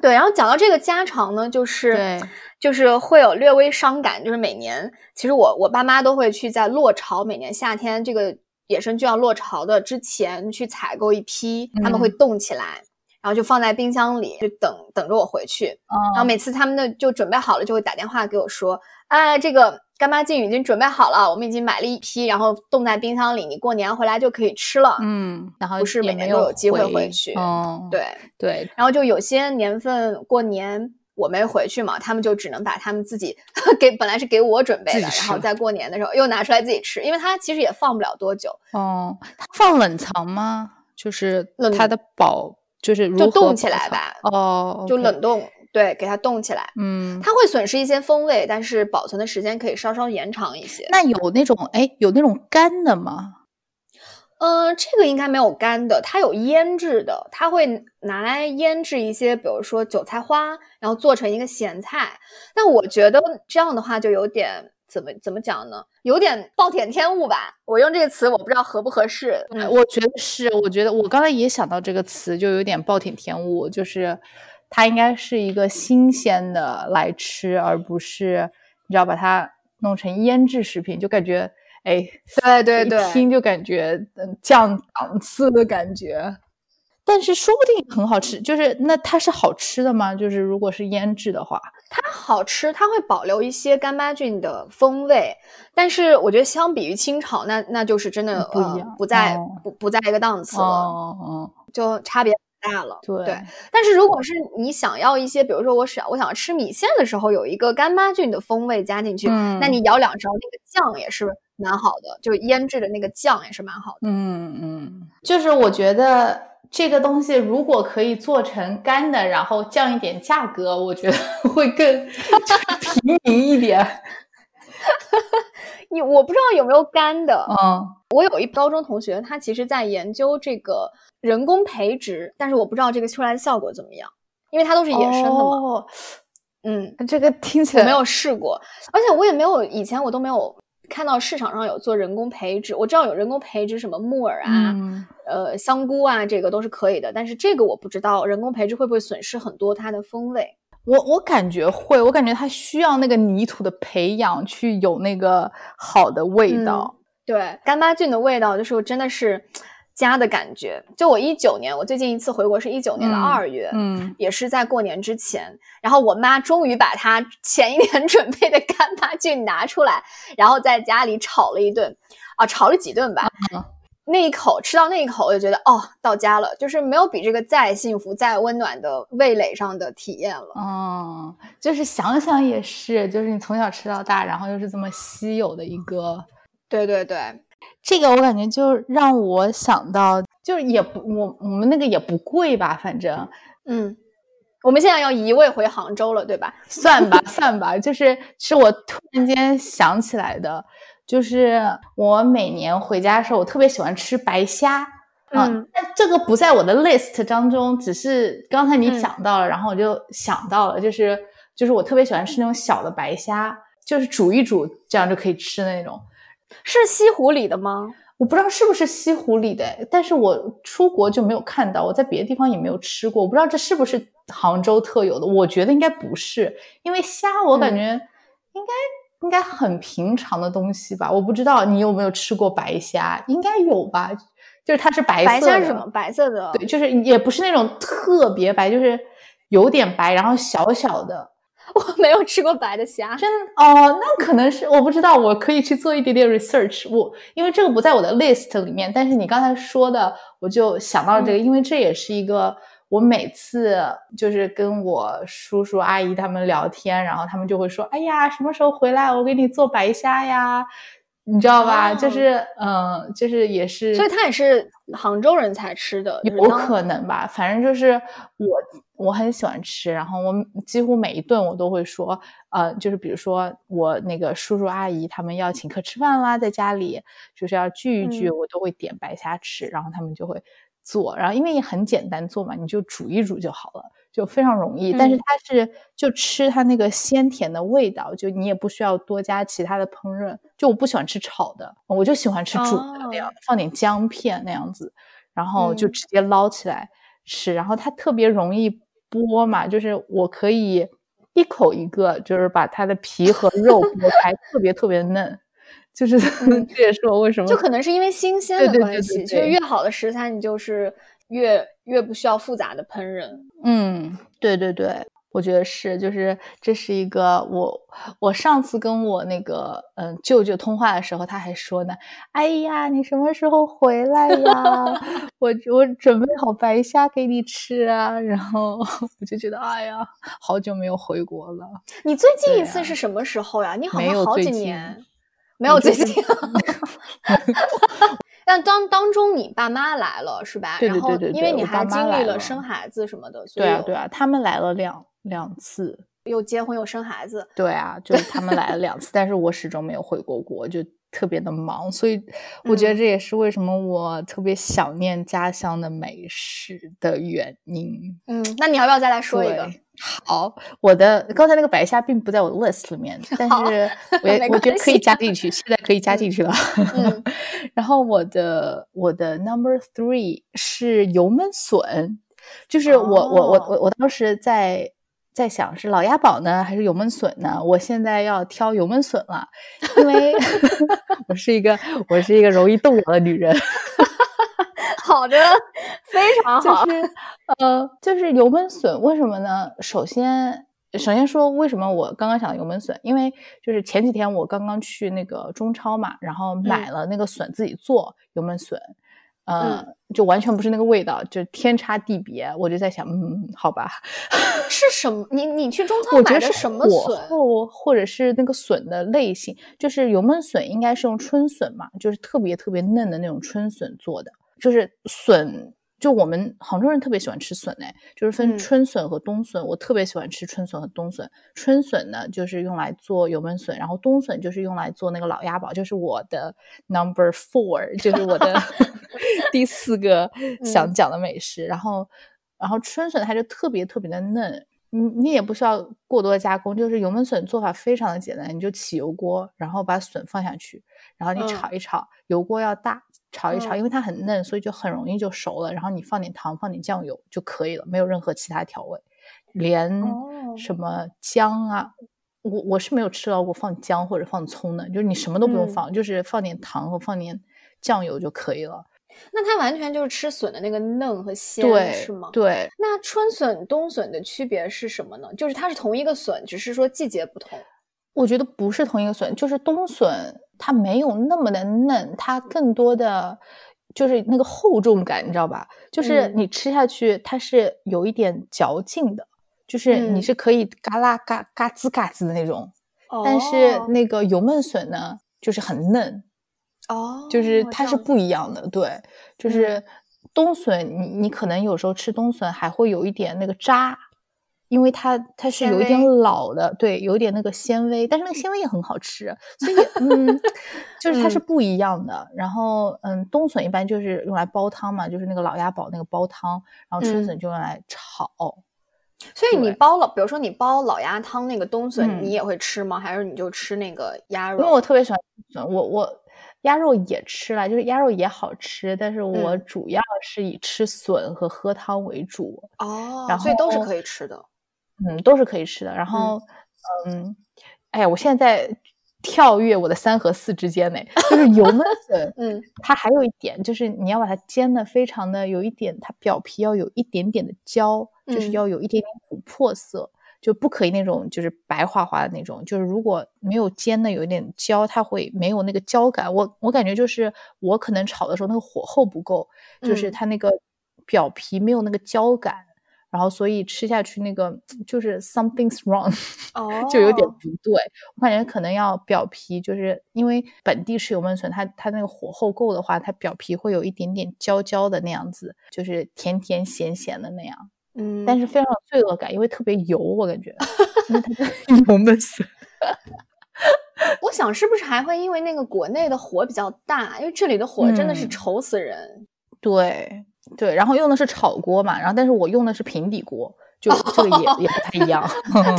对。然后讲到这个家常呢，就是就是会有略微伤感，就是每年其实我我爸妈都会去在落潮，每年夏天这个野生菌要落潮的之前去采购一批，他们会冻起来。然后就放在冰箱里，就等等着我回去。然后每次他们的就准备好了，就会打电话给我说：“哎，这个干妈净已经准备好了，我们已经买了一批，然后冻在冰箱里，你过年回来就可以吃了。”嗯，然后不是每年都有机会回去。哦，对对。然后就有些年份过年我没回去嘛，他们就只能把他们自己 给本来是给我准备的，然后在过年的时候又拿出来自己吃，因为它其实也放不了多久。哦，它放冷藏吗？就是它的保。就是就冻起来吧，哦，就冷冻，对，给它冻起来，嗯，它会损失一些风味，但是保存的时间可以稍稍延长一些。那有那种哎，有那种干的吗？嗯，这个应该没有干的，它有腌制的，它会拿来腌制一些，比如说韭菜花，然后做成一个咸菜。但我觉得这样的话就有点。怎么怎么讲呢？有点暴殄天物吧。我用这个词，我不知道合不合适。嗯，我觉得是。我觉得我刚才也想到这个词，就有点暴殄天物。就是它应该是一个新鲜的来吃，而不是你知道把它弄成腌制食品，就感觉哎，对对对，一听就感觉嗯降档次的感觉。但是说不定很好吃，就是那它是好吃的吗？就是如果是腌制的话，它好吃，它会保留一些干巴菌的风味。但是我觉得相比于清炒，那那就是真的不一样，不在不不在一个档次了，哦哦，就差别大了。对对，但是如果是你想要一些，比如说我想我想要吃米线的时候有一个干巴菌的风味加进去，那你舀两勺那个酱也是蛮好的，就腌制的那个酱也是蛮好的。嗯嗯，就是我觉得这个东西如果可以做成干的，然后降一点价格，我觉得 会更平民一点。你我不知道有没有干的，嗯，我有一高中同学，他其实在研究这个人工培植，但是我不知道这个出来的效果怎么样，因为它都是野生的嘛。哦嗯，这个听起来我没有试过，而且我也没有以前我都没有看到市场上有做人工培植。我知道有人工培植什么木耳啊，呃香菇啊，这个都是可以的，但是这个我不知道人工培植会不会损失很多它的风味。我我感觉会，我感觉它需要那个泥土的培养，去有那个好的味道。对，干巴菌的味道就是真的是家的感觉。就我一九年，我最近一次回国是一九年的二月，嗯，也是在过年之前。然后我妈终于把她前一年 准备的干巴菌拿出来，然后在家里炒了一顿，啊，炒了几顿吧。那一口吃到那一口，我就觉得哦，到家了，就是没有比这个再幸福、再温暖的味蕾上的体验了。嗯，就是想想也是，就是你从小吃到大，然后又是这么稀有的一个，对对对，这个我感觉就让我想到，就是也不我我们那个也不贵吧，反正，嗯，我们现在要移位回杭州了，对吧？算吧算吧，就是是我突然间想起来的。就是我每年回家的时候，我特别喜欢吃白虾，嗯，但这个不在我的 list 当中，只是刚才你讲到了，然后我就想到了，就是就是我特别喜欢吃那种小的白虾，就是煮一煮这样就可以吃的那种。是西湖里的吗？我不知道是不是西湖里的，但是我出国就没有看到，我在别的地方也没有吃过，我不知道这是不是杭州特有的，我觉得应该不是，因为虾我感觉应该。应该很平常的东西吧？我不知道你有没有吃过白虾，应该有吧？就是它是白色的。白虾是什么？白色的。对，就是也不是那种特别白，就是有点白，然后小小的。我没有吃过白的虾，真哦，那可能是我不知道，我可以去做一点点 research。我因为这个不在我的 list 里面，但是你刚才说的，我就想到了这个，因为这也是一个。我每次就是跟我叔叔阿姨他们聊天，然后他们就会说：“哎呀，什么时候回来？我给你做白虾呀，你知道吧？就是嗯，就是也是，所以他也是杭州人才吃的，有可能吧。反正就是我我很喜欢吃，然后我几乎每一顿我都会说，呃，就是比如说我那个叔叔阿姨他们要请客吃饭啦，在家里就是要聚一聚，我都会点白虾吃，然后他们就会。做，然后因为也很简单做嘛，你就煮一煮就好了，就非常容易。但是它是就吃它那个鲜甜的味道，就你也不需要多加其他的烹饪。就我不喜欢吃炒的，我就喜欢吃煮的那样，放点姜片那样子，然后就直接捞起来吃。然后它特别容易剥嘛，就是我可以一口一个，就是把它的皮和肉剥 开，特别特别嫩。就是 这也是我为什么就可能是因为新鲜的关系，其实越好的食材你就是越越不需要复杂的烹饪。嗯，对对对，我觉得是，就是这是一个我我上次跟我那个嗯舅舅通话的时候，他还说呢，哎呀，你什么时候回来呀？我我准备好白虾给你吃啊。然后我就觉得，哎呀，好久没有回国了。你最近一次是什么时候呀？你好像好几年。没有最近，但当当中你爸妈来了是吧？对对对对，因为你还经历了生孩子什么的，对啊对啊，他们来了两两次，又结婚又生孩子，对啊，就是他们来了两次，但是我始终没有回过国，就特别的忙，所以我觉得这也是为什么我特别想念家乡的美食的原因。嗯，那你要不要再来说一个？好，我的刚才那个白虾并不在我的 list 里面，但是 我我觉得可以加进去，现在可以加进去了。然后我的我的 number three 是油焖笋，就是我我我我我当时在在想是老鸭煲呢还是油焖笋呢？我现在要挑油焖笋了，因为我是一个我是一个容易动摇的女人。好的，非常好。就是呃，就是油焖笋，为什么呢？首先，首先说为什么我刚刚想油焖笋，因为就是前几天我刚刚去那个中超嘛，然后买了那个笋自己做油焖笋。呃，就完全不是那个味道，就天差地别。我就在想，嗯，好吧，是 什么？你你去中超买的什么笋？或者是那个笋的类型，就是油焖笋，应该是用春笋嘛，就是特别特别嫩的那种春笋做的，就是笋。就我们杭州人特别喜欢吃笋哎，就是分春笋和冬笋。我特别喜欢吃春笋和冬笋。春笋呢，就是用来做油焖笋，然后冬笋就是用来做那个老鸭煲，就是我的 number four，就是我的 第四个想讲的美食。然后，然后春笋它就特别特别的嫩，你你也不需要过多的加工，就是油焖笋做法非常的简单，你就起油锅，然后把笋放下去，然后你炒一炒，油锅要大。炒一炒，因为它很嫩，所以就很容易就熟了。然后你放点糖，放点酱油就可以了，没有任何其他调味，连什么姜啊，我我是没有吃到过放姜或者放葱的，就是你什么都不用放，就是放点糖和放点酱油就可以了。那它完全就是吃笋的那个嫩和鲜，是吗？对。那春笋、冬笋的区别是什么呢？就是它是同一个笋，只是说季节不同。我觉得不是同一个笋，就是冬笋。它没有那么的嫩，它更多的就是那个厚重感，你知道吧？就是你吃下去，它是有一点嚼劲的，就是你是可以嘎啦嘎嘎吱嘎吱的那种。但是那个油焖笋呢，就是很嫩，哦，就是它是不一样的。对，就是冬笋，你你可能有时候吃冬笋还会有一点那个渣。因为它它是有一点老的，对，有点那个纤维，但是那个纤维也很好吃，所以嗯，就是它是不一样的。然后嗯，冬笋一般就是用来煲汤嘛，就是那个老鸭煲那个煲汤，然后春笋就用来炒。所以你煲了，比如说你煲老鸭汤那个冬笋，你也会吃吗？还是你就吃那个鸭肉？因为我特别喜欢笋，我我鸭肉也吃了，就是鸭肉也好吃，但是我主要是以吃笋和喝汤为主。哦，然后所以都是可以吃的。嗯，都是可以吃的。然后，嗯，哎呀，我现在在跳跃我的三和四之间呢，就是油焖 笋，嗯，它还有一点就是你要把它煎的非常的有一点，它表皮要有一点点的焦，就是要有一点点琥珀色，就不可以那种就是白花花的那种。就是如果没有煎的有一点焦，它会没有那个焦感。我我感觉就是我可能炒的时候那个火候不够，就是它那个表皮没有那个焦感。然后，所以吃下去那个就是 something's wrong，哦，就有点不对。我感觉可能要表皮，就是因为本地是油焖笋，它它那个火候够的话，它表皮会有一点点焦焦的那样子，就是甜甜咸咸的那样。嗯，但是非常有罪恶感，因为特别油，我感觉。油焖笋。我想是不是还会因为那个国内的火比较大，因为这里的火真的是愁死人。对。对，然后用的是炒锅嘛，然后但是我用的是平底锅，就这个也也不太一样。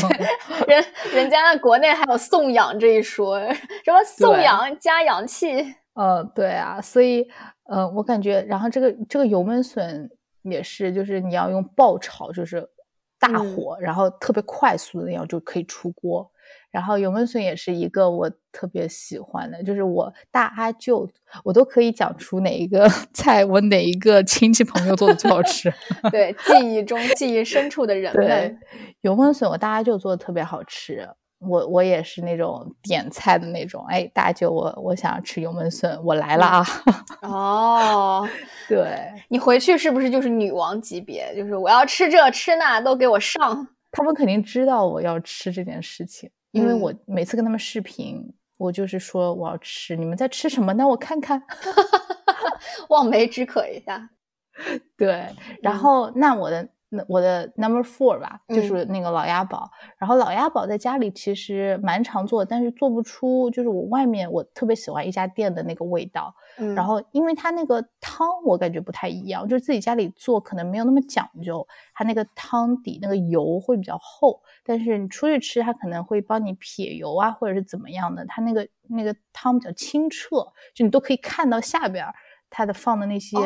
人 人家国内还有送氧这一说，什么送氧加氧气？呃，对啊，所以呃，我感觉，然后这个这个油焖笋也是，就是你要用爆炒，就是大火，然后特别快速的那样就可以出锅。然后油焖笋也是一个我特别喜欢的，就是我大阿舅，我都可以讲出哪一个 菜，我哪一个亲戚朋友做的最好吃。对，记忆中记忆深处的人们，油焖笋我大阿舅做的特别好吃，我我也是那种点菜的那种，哎，大舅我我想要吃油焖笋，我来了啊。哦，对你回去是不是就是女王级别？就是我要吃这吃那都给我上。他们肯定知道我要吃这件事情。因为我每次跟他们视频，我就是说我要吃，你们在吃什么？那 我看看，望梅止渴一下。对，然后那我的。我的 number four 吧，就是那个老鸭煲。然后老鸭煲在家里其实蛮常做，但是做不出就是我外面我特别喜欢一家店的那个味道。然后因为它那个汤我感觉不太一样，就是自己家里做可能没有那么讲究，它那个汤底那个油会比较厚。但是你出去吃，它可能会帮你撇油啊，或者是怎么样的。它那个那个汤比较清澈，就你都可以看到下边它的放的那些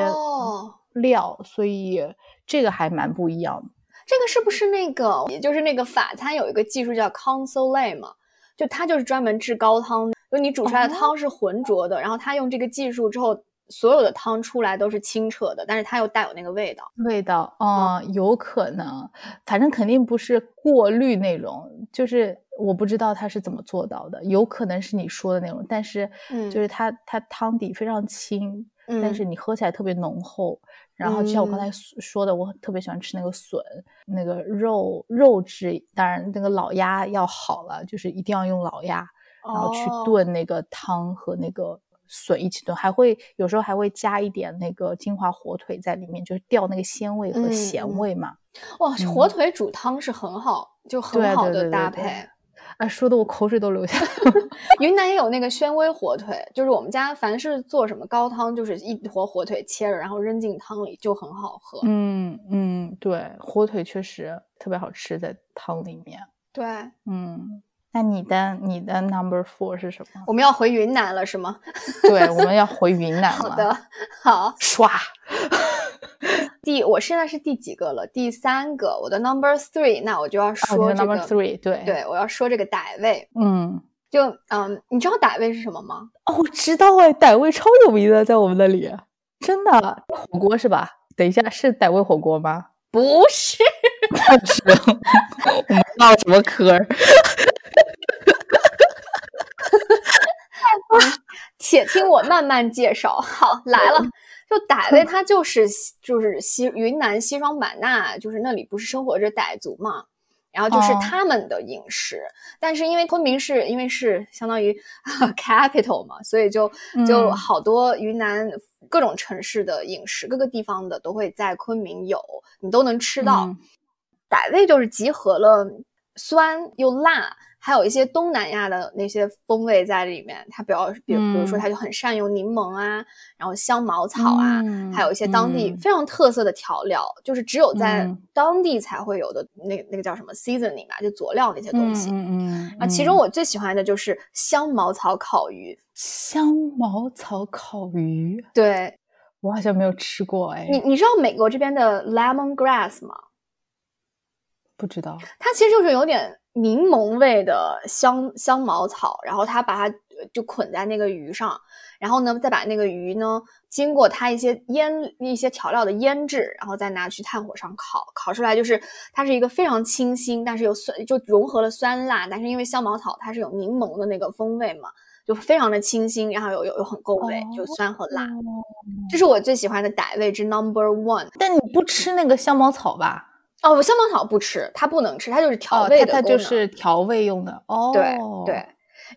料，所以。这个还蛮不一样的，这个是不是那个，也就是那个法餐有一个技术叫 console 嘛？就它就是专门制高汤，就你煮出来的汤是浑浊的，然后它用这个技术之后，所有的汤出来都是清澈的，但是它又带有那个味道。味道，嗯，有可能，反正肯定不是过滤那种，就是我不知道它是怎么做到的，有可能是你说的那种，但是，嗯，就是它它汤底非常清。但是你喝起来特别浓厚。然后就像我刚才说的，我特别喜欢吃那个笋，那个肉肉质，当然那个老鸭要好了，就是一定要用老鸭，然后去炖那个汤和那个笋一起炖，还会有时候还会加一点那个金华火腿在里面，就是调那个鲜味和咸味嘛。哇，火腿煮汤是很好，就很好的搭配。啊，说的我口水都流下来。云南也有那个宣威火腿，就是我们家凡是做什么高汤，就是一坨火腿切着，然后扔进汤里，就很好喝。嗯嗯，对，火腿确实特别好吃，在汤里面。对，嗯，那你的你的 number four 是什么？我们要回云南了，是吗？对，我们要回云南 了。好的，好，刷。第，我现在是第几个了？第三个，我的 number three，那我就要说这个 number three，对对，我要说这个傣味，嗯，就嗯，你知道傣味是什么吗？哦，我知道哎，傣味超有名的，在我们那里，真的火锅是吧？等一下，是傣味火锅吗？不是，不是，我们唠什么嗑？且听我慢慢介绍。好，来了。就傣味，它就是就是西云南西双版纳，就是那里不是生活着傣族嘛，然后就是他们的饮食。但是因为昆明是因为是相当于 capital 嘛，所以就就好多云南各种城市的饮食，各个地方的都会在昆明有，你都能吃到。傣味就是集合了酸又辣。还有一些东南亚的那些风味在里面，它比较，比比如说，它就很善用柠檬啊，然后香茅草啊，还有一些当地非常特色的调料，就是只有在当地才会有的那那个叫什么 seasoning 吧，就佐料那些东西。嗯嗯。啊，其中我最喜欢的就是香茅草烤鱼。香茅草烤鱼？对，我好像没有吃过哎。你你知道美国这边的 lemon grass 吗？不知道。它其实就是有点。柠檬味的香香茅草，然后他把它就捆在那个鱼上，然后呢，再把那个鱼呢，经过它一些腌一些调料的腌制，然后再拿去炭火上烤，烤出来就是它是一个非常清新，但是又酸，就融合了酸辣，但是因为香茅草它是有柠檬的那个风味嘛，就非常的清新，然后有有有很够味，就酸和辣，这是我最喜欢的傣味之 number one。但你不吃那个香茅草吧？哦，香茅草不吃，它不能吃，它就是调味的它就是调味用的。哦，对对。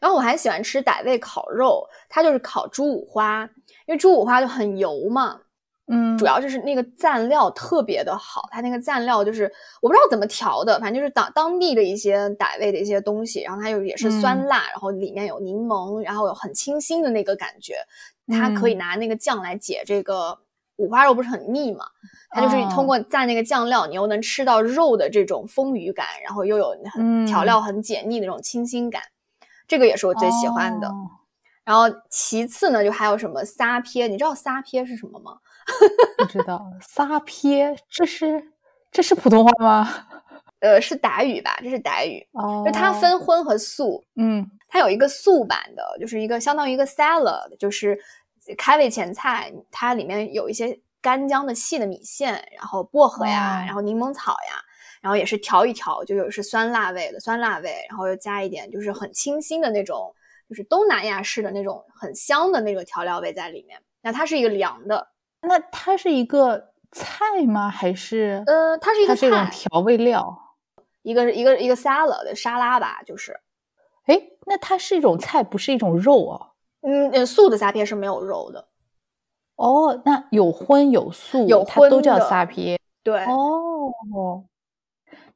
然后我还喜欢吃傣味烤肉，它就是烤猪五花，因为猪五花就很油嘛。嗯。主要就是那个蘸料特别的好，它那个蘸料就是我不知道怎么调的，反正就是当当地的一些傣味的一些东西，然后它又也是酸辣，然后里面有柠檬，然后有很清新的那个感觉，它可以拿那个酱来解这个。五花肉不是很腻嘛？它就是通过蘸那个酱料，你又能吃到肉的这种丰腴感，然后又有很调料很解腻的那种清新感，这个也是我最喜欢的。然后其次呢，就还有什么撒撇？你知道撒撇是什么吗？不知道撒撇，这是这是普通话吗？呃，是傣语吧？这是傣语。哦，就它分荤和素。嗯，它有一个素版的，就是一个相当于一个 salad，就是。开胃前菜，它里面有一些干姜的细的米线，然后薄荷呀，然后柠檬草呀，然后也是调一调，就有是酸辣味的酸辣味，然后又加一点就是很清新的那种，就是东南亚式的那种很香的那种调料味在里面。那它是一个凉的，那它是一个菜吗？还是呃，它是一个这种调味料，一个一个一个 salad 的沙拉吧，就是。哎，那它是一种菜，不是一种肉哦。嗯，素的撒撇是没有肉的。哦，那有荤有素，有荤都叫撒撇。对，哦，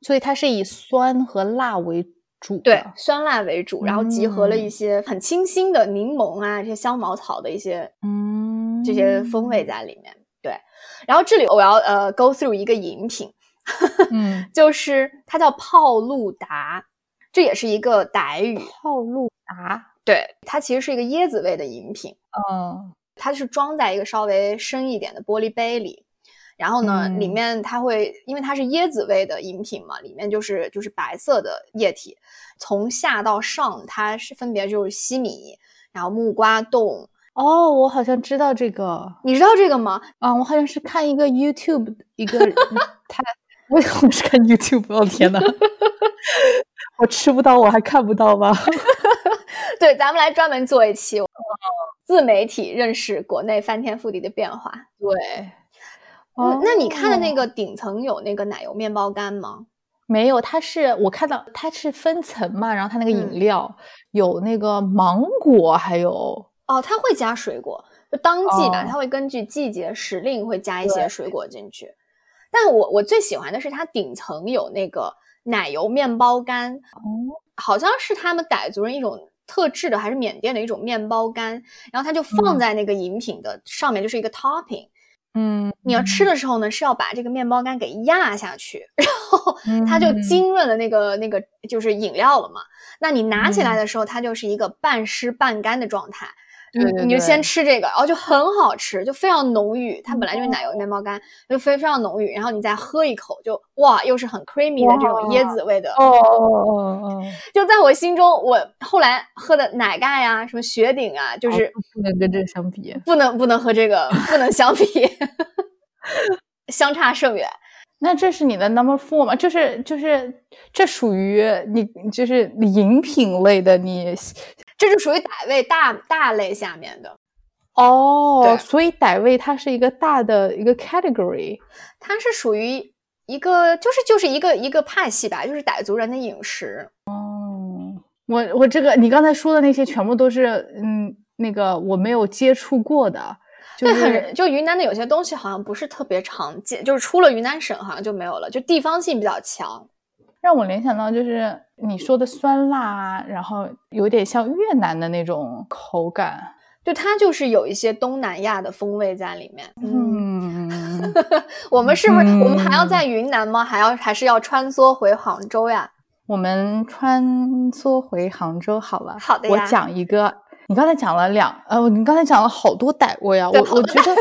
所以它是以酸和辣为主。对，酸辣为主，然后集合了一些很清新的柠檬啊，这些香茅草的一些嗯这些风味在里面。对，然后这里我要呃 go through 一个饮品，嗯，就是它叫泡露达，这也是一个傣语。泡露达。对，它其实是一个椰子味的饮品，嗯，它是装在一个稍微深一点的玻璃杯里，然后呢，里面它会因为它是椰子味的饮品嘛，里面就是就是白色的液体，从下到上它是分别就是西米，然后木瓜冻。哦，我好像知道这个，你知道这个吗？啊，我好像是看一个 YouTube 一个 他，我我是看 YouTube，我天呐，我吃不到，我还看不到吗？对，咱们来专门做一期。自媒体认识国内翻天覆地的变化。对，哦，那你看的那个顶层有那个奶油面包干吗？没有，它是我看到它是分层嘛，然后它那个饮料有那个芒果，还有哦，它会加水果，就当季吧，它会根据季节时令会加一些水果进去。但我我最喜欢的是它顶层有那个奶油面包干，哦，好像是他们傣族人一种特制的，还是缅甸的一种面包干，然后它就放在那个饮品的上面，就是一个 topping。嗯，你要吃的时候呢，是要把这个面包干给压下去，然后它就浸润了那个那个就是饮料了嘛。那你拿起来的时候，它就是一个半湿半干的状态。你你就先吃这个，然后就很好吃，就非常浓郁。它本来就是奶油面包干，就非非常浓郁。然后你再喝一口，就哇，又是很 creamy 的这种椰子味的。哦哦哦哦！就在我心中，我后来喝的奶盖啊，什么雪顶啊，就是不能跟这个相比，不能不能和这个不能相比，相差甚远。那这是你的 number four 吗？就是就是这属于你就是饮品类的你。这就属于傣味大大类下面的哦，所以傣味它是一个大的一个 category，它是属于一个就是就是一个一个派系吧，就是傣族人的饮食。哦，我我这个你刚才说的那些全部都是嗯那个我没有接触过的，就很就云南的有些东西好像不是特别常见，就是出了云南省好像就没有了，就地方性比较强。让我联想到就是你说的酸辣啊，然后有点像越南的那种口感，就它就是有一些东南亚的风味在里面。嗯，我们是不是我们还要在云南吗？还要还是要穿梭回杭州呀？我们穿梭回杭州好了。好的呀。我讲一个，你刚才讲了两呃，你刚才讲了好多傣味啊，我我觉得，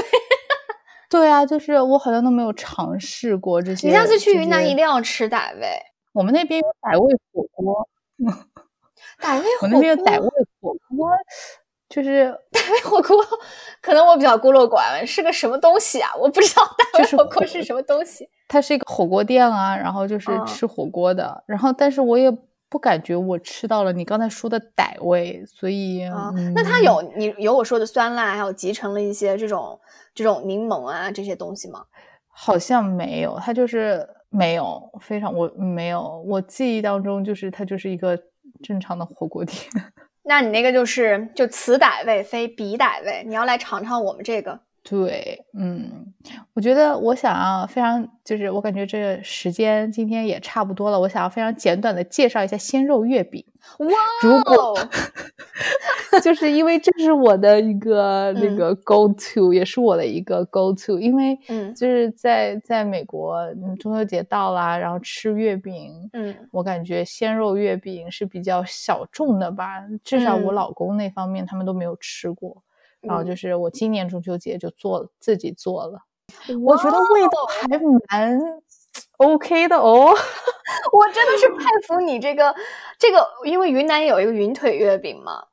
对啊，就是我好像都没有尝试过这些。你下次去云南一定要吃傣味。我们那边有傣味火锅，傣味我那边有傣味火锅，就是 傣味火锅，可能我比较孤陋寡闻，是个什么东西啊？我不知道傣味火锅是什么东西。它是一个火锅店啊，然后就是吃火锅的，然后但是我也不感觉我吃到了你刚才说的傣味，所以那它有你有我说的酸辣，还有集成了一些这种这种柠檬啊这些东西吗？好像没有，它就是。没有，非常我没有，我记忆当中就是它就是一个正常的火锅店。那你那个就是就此傣味非彼傣味，你要来尝尝我们这个。对，嗯，我觉得我想要非常，就是我感觉这时间今天也差不多了，我想要非常简短的介绍一下鲜肉月饼。哇，如果 就是因为这是我的一个那个 go to，也是我的一个 go to，因为嗯，就是在在美国中秋节到啦，然后吃月饼，嗯，我感觉鲜肉月饼是比较小众的吧，至少我老公那方面他们都没有吃过。然后就是我今年中秋节就做自己做了，我觉得味道还蛮 OK 的哦。我真的是佩服你这个这个，因为云南有一个云腿月饼嘛。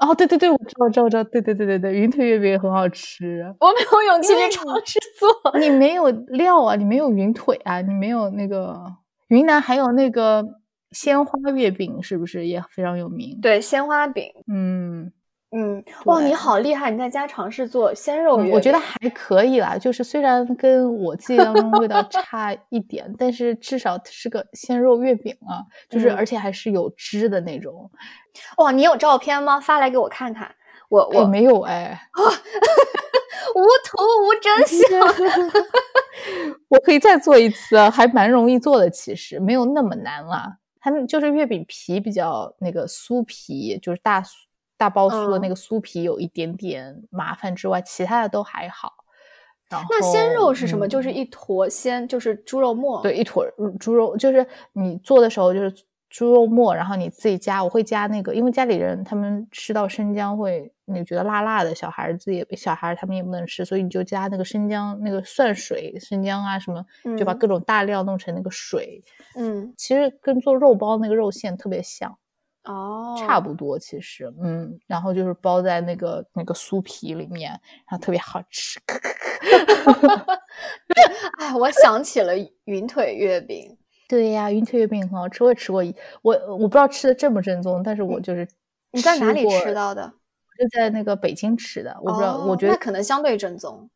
哦，对对对，我知道，知道，知道，对对对对对，云腿月饼也很好吃。我没有勇气去尝试做，你没有料啊，你没有云腿啊，你没有那个云南还有那个鲜花月饼，是不是也非常有名？对，鲜花饼，嗯。嗯，哇，你好厉害！你在家尝试做鲜肉月饼，我觉得还可以啦。就是虽然跟我记忆当中味道差一点，但是至少是个鲜肉月饼啊，就是而且还是有汁的那种。哇，你有照片吗？发来给我看看。我我没有哎，无图无真相。我可以再做一次，还蛮容易做的，其实没有那么难啦。它就是月饼皮比较那个酥皮，就是大。大包酥的那个酥皮有一点点麻烦之外，其他的都还好。然后那鲜肉是什么？就是一坨鲜，就是猪肉末。对，一坨猪肉，就是你做的时候就是猪肉末，然后你自己加。我会加那个，因为家里人他们吃到生姜会，你觉得辣辣的，小孩子也小孩他们也不能吃，所以你就加那个生姜，那个蒜水、生姜啊什么，就把各种大料弄成那个水。嗯，其实跟做肉包那个肉馅特别像。哦，差不多其实，嗯，然后就是包在那个那个酥皮里面，然后特别好吃。哎，我想起了云腿月饼。对呀，云腿月饼很好吃，我也吃过。我我不知道吃的正不正宗，但是我就是你在哪里吃到的？是在那个北京吃的，我不知道，我觉得那可能相对正宗。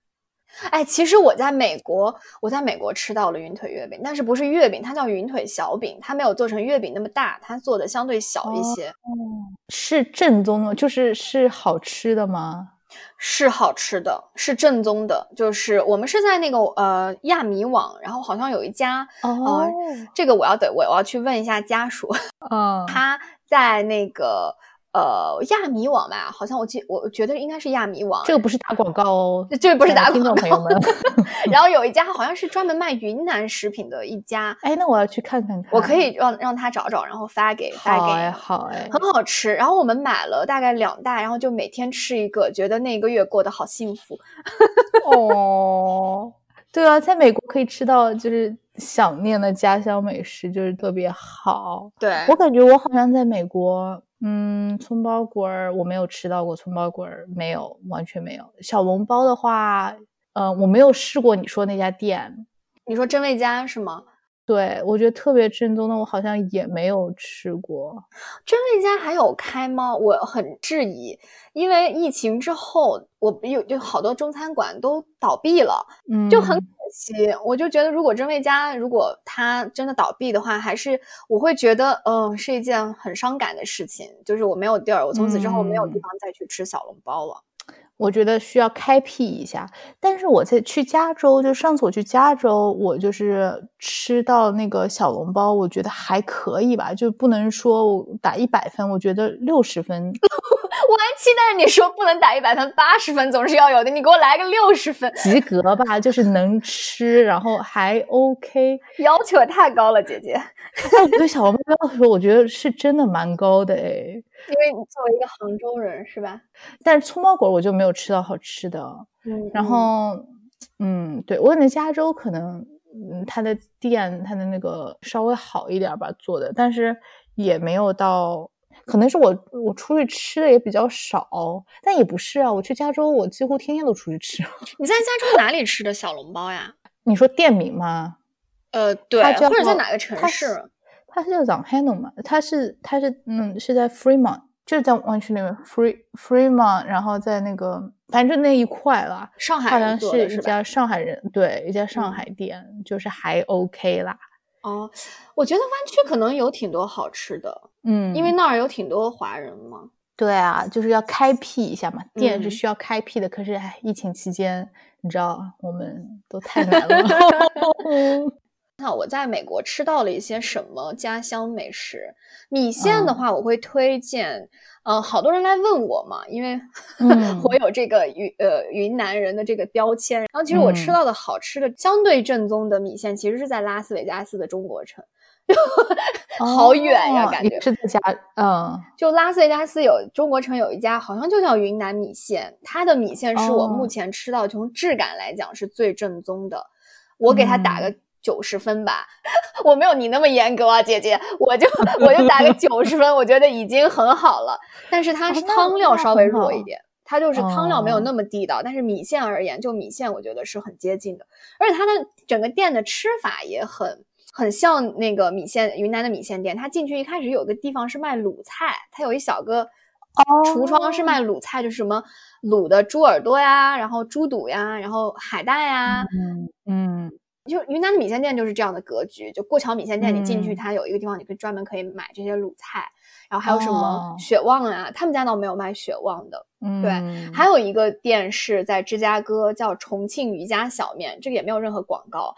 哎，其实我在美国，我在美国吃到了云腿月饼，但是不是月饼，它叫云腿小饼，它没有做成月饼那么大，它做的相对小一些。哦，是正宗的，就是是好吃的吗？是好吃的，是正宗的。就是我们是在那个呃亚米网，然后好像有一家哦，这个我要得我我要去问一下家属，嗯，他在那个。呃，亚米网吧，好像我记，我觉得应该是亚米网。这个不是打广告哦，这不是打广告朋友们。然后有一家好像是专门卖云南食品的一家，哎，那我要去看看看。我可以让让他找找，然后发给发给。好哎，很好吃。然后我们买了大概两袋，然后就每天吃一个，觉得那个月过得好幸福。哦，对啊，在美国可以吃到就是想念的家乡美食，就是特别好。对我感觉我好像在美国。嗯，葱包滚儿我没有吃到过，葱包滚儿没有，完全没有。小笼包的话，呃，我没有试过你说那家店。你说真味家是吗？对，我觉得特别正宗的，我好像也没有吃过。真味家还有开吗？我很质疑，因为疫情之后，我有就好多中餐馆都倒闭了，嗯，就很可惜。我就觉得，如果真味家如果它真的倒闭的话，还是我会觉得，嗯，是一件很伤感的事情。就是我没有地儿，我从此之后没有地方再去吃小笼包了。我觉得需要开辟一下，但是我在去加州，就上次我去加州，我就是吃到那个小笼包，我觉得还可以吧，就不能说我打一百分，我觉得六十分。我还期待你说不能打一百分，八十分总是要有的，你给我来个六十分，及格吧，就是能吃，然后还 OK，要求也太高了，姐姐。对小笼包要求，我觉得是真的蛮高的哎。因为你作为一个杭州人是吧？但是葱包果我就没有吃到好吃的。嗯，然后，嗯，对我感觉加州可能，嗯，它的店它的那个稍微好一点吧做的，但是也没有到，可能是我我出去吃的也比较少，但也不是啊，我去加州我几乎天天都出去吃。你在加州哪里吃的小笼包呀？你说店名吗？呃，对，或者在哪个城市？它是叫 Zhanghan 嘛？它是它是嗯是在 Fremont，就是在湾区那边 Fre Fremont，然后在那个反正那一块啦。上海好像是一家上海人，对，一家上海店，就是还 OK 啦。哦，我觉得湾区可能有挺多好吃的，嗯，因为那儿有挺多华人嘛。对啊，就是要开辟一下嘛，店是需要开辟的。可是哎，疫情期间，你知道我们都太难了。那我在美国吃到了一些什么家乡美食？米线的话，我会推荐。嗯，好多人来问我嘛，因为 我有这个云呃云南人的这个标签。然后其实我吃到的好吃的、相对正宗的米线，其实是在拉斯维加斯的中国城，好远呀，感觉是在家。嗯，就拉斯维加斯有中国城有一家，好像就叫云南米线，它的米线是我目前吃到从质感来讲是最正宗的，我给它打个。九十分吧，我没有你那么严格啊，姐姐，我就我就打个九十分，我觉得已经很好了。但是它是汤料稍微弱一点，它就是汤料没有那么地道。但是米线而言，就米线我觉得是很接近的，而且它的整个店的吃法也很很像那个米线云南的米线店。它进去一开始有个地方是卖卤菜，它有一小个橱窗是卖卤菜，就是什么卤的猪耳朵呀，然后猪肚呀，然后海带呀，嗯嗯。就云南的米线店就是这样的格局，就过桥米线店，你进去它有一个地方，你可以专门可以买这些卤菜，然后还有什么血旺啊，他们家倒没有卖血旺的，对，还有一个店是在芝加哥叫重庆瑜伽小面，这个也没有任何广告，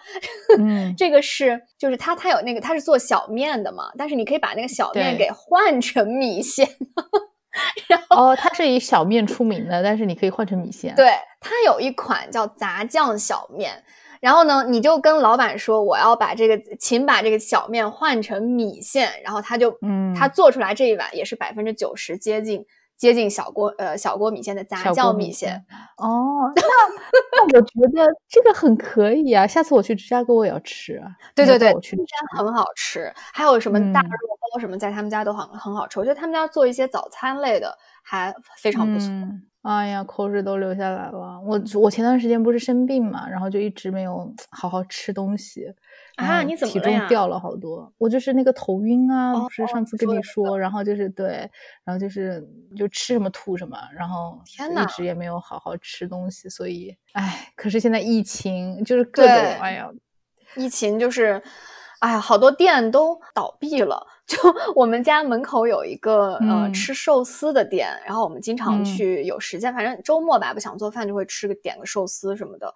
嗯，这个是就是它它有那个它是做小面的嘛，但是你可以把那个小面给换成米线，然后哦，它是以小面出名的，但是你可以换成米线，对，它有一款叫杂酱小面。然后呢，你就跟老板说，我要把这个，请把这个小面换成米线，然后他就，嗯，他做出来这一碗也是百分之九十接近接近小锅，呃，小锅米线的杂酱米线。哦，那那我觉得这个很可以啊，下次我去芝加哥我也要吃。对对对，我去，真很好吃。还有什么大肉包什么，在他们家都很很好吃。我觉得他们家做一些早餐类的还非常不错。哎呀，口水都流下来了。我我前段时间不是生病嘛，然后就一直没有好好吃东西啊。你怎么体重掉了好多？我就是那个头晕啊，不是上次跟你说，然后就是对，然后就是就吃什么吐什么，然后一直也没有好好吃东西，所以哎，可是现在疫情就是各种哎呀，疫情就是。哎呀，好多店都倒闭了。就我们家门口有一个呃吃寿司的店，然后我们经常去，有时间反正周末吧，不想做饭就会吃个点个寿司什么的。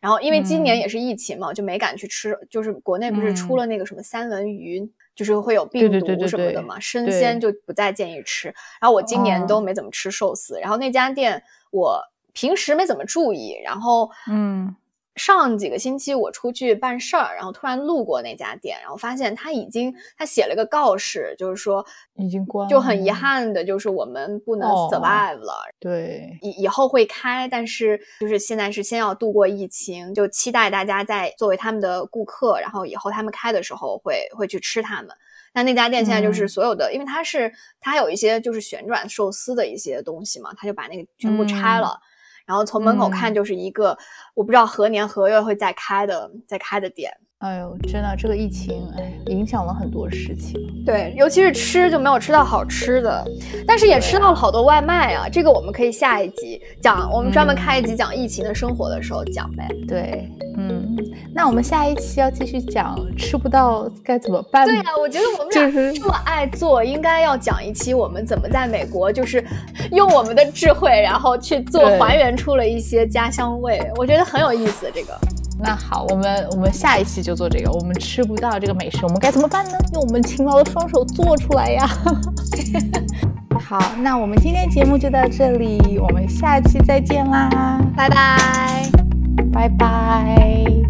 然后因为今年也是疫情嘛，就没敢去吃。就是国内不是出了那个什么三文鱼，就是会有病毒什么的嘛，生鲜就不再建议吃。然后我今年都没怎么吃寿司。然后那家店我平时没怎么注意，然后嗯。上几个星期我出去办事儿，然后突然路过那家店，然后发现他已经他写了个告示，就是说已经关，就很遗憾的就是我们不能 survive 了。对，以以后会开，但是就是现在是先要度过疫情，就期待大家在作为他们的顾客，然后以后他们开的时候会会去吃他们。那那家店现在就是所有的，因为它是它有一些就是旋转寿司的一些东西嘛，他就把那个全部拆了。然后从门口看就是一个我不知道何年何月会再开的再开的店。哎呦，真的，这个疫情哎，影响了很多事情。对，尤其是吃就没有吃到好吃的，但是也吃到了好多外卖啊。这个我们可以下一集讲，我们专门开一集讲疫情的生活的时候讲呗。对，嗯，那我们下一期要继续讲吃不到该怎么办？对呀，我觉得我们俩这么爱做，应该要讲一期我们怎么在美国，就是用我们的智慧，然后去做还原出了一些家乡味。我觉得很有意思，这个。那好，我们我们下一期就做这个。我们吃不到这个美食，我们该怎么办呢？用我们勤劳的双手做出来呀！好，那我们今天节目就到这里，我们下期再见啦！拜拜，拜拜。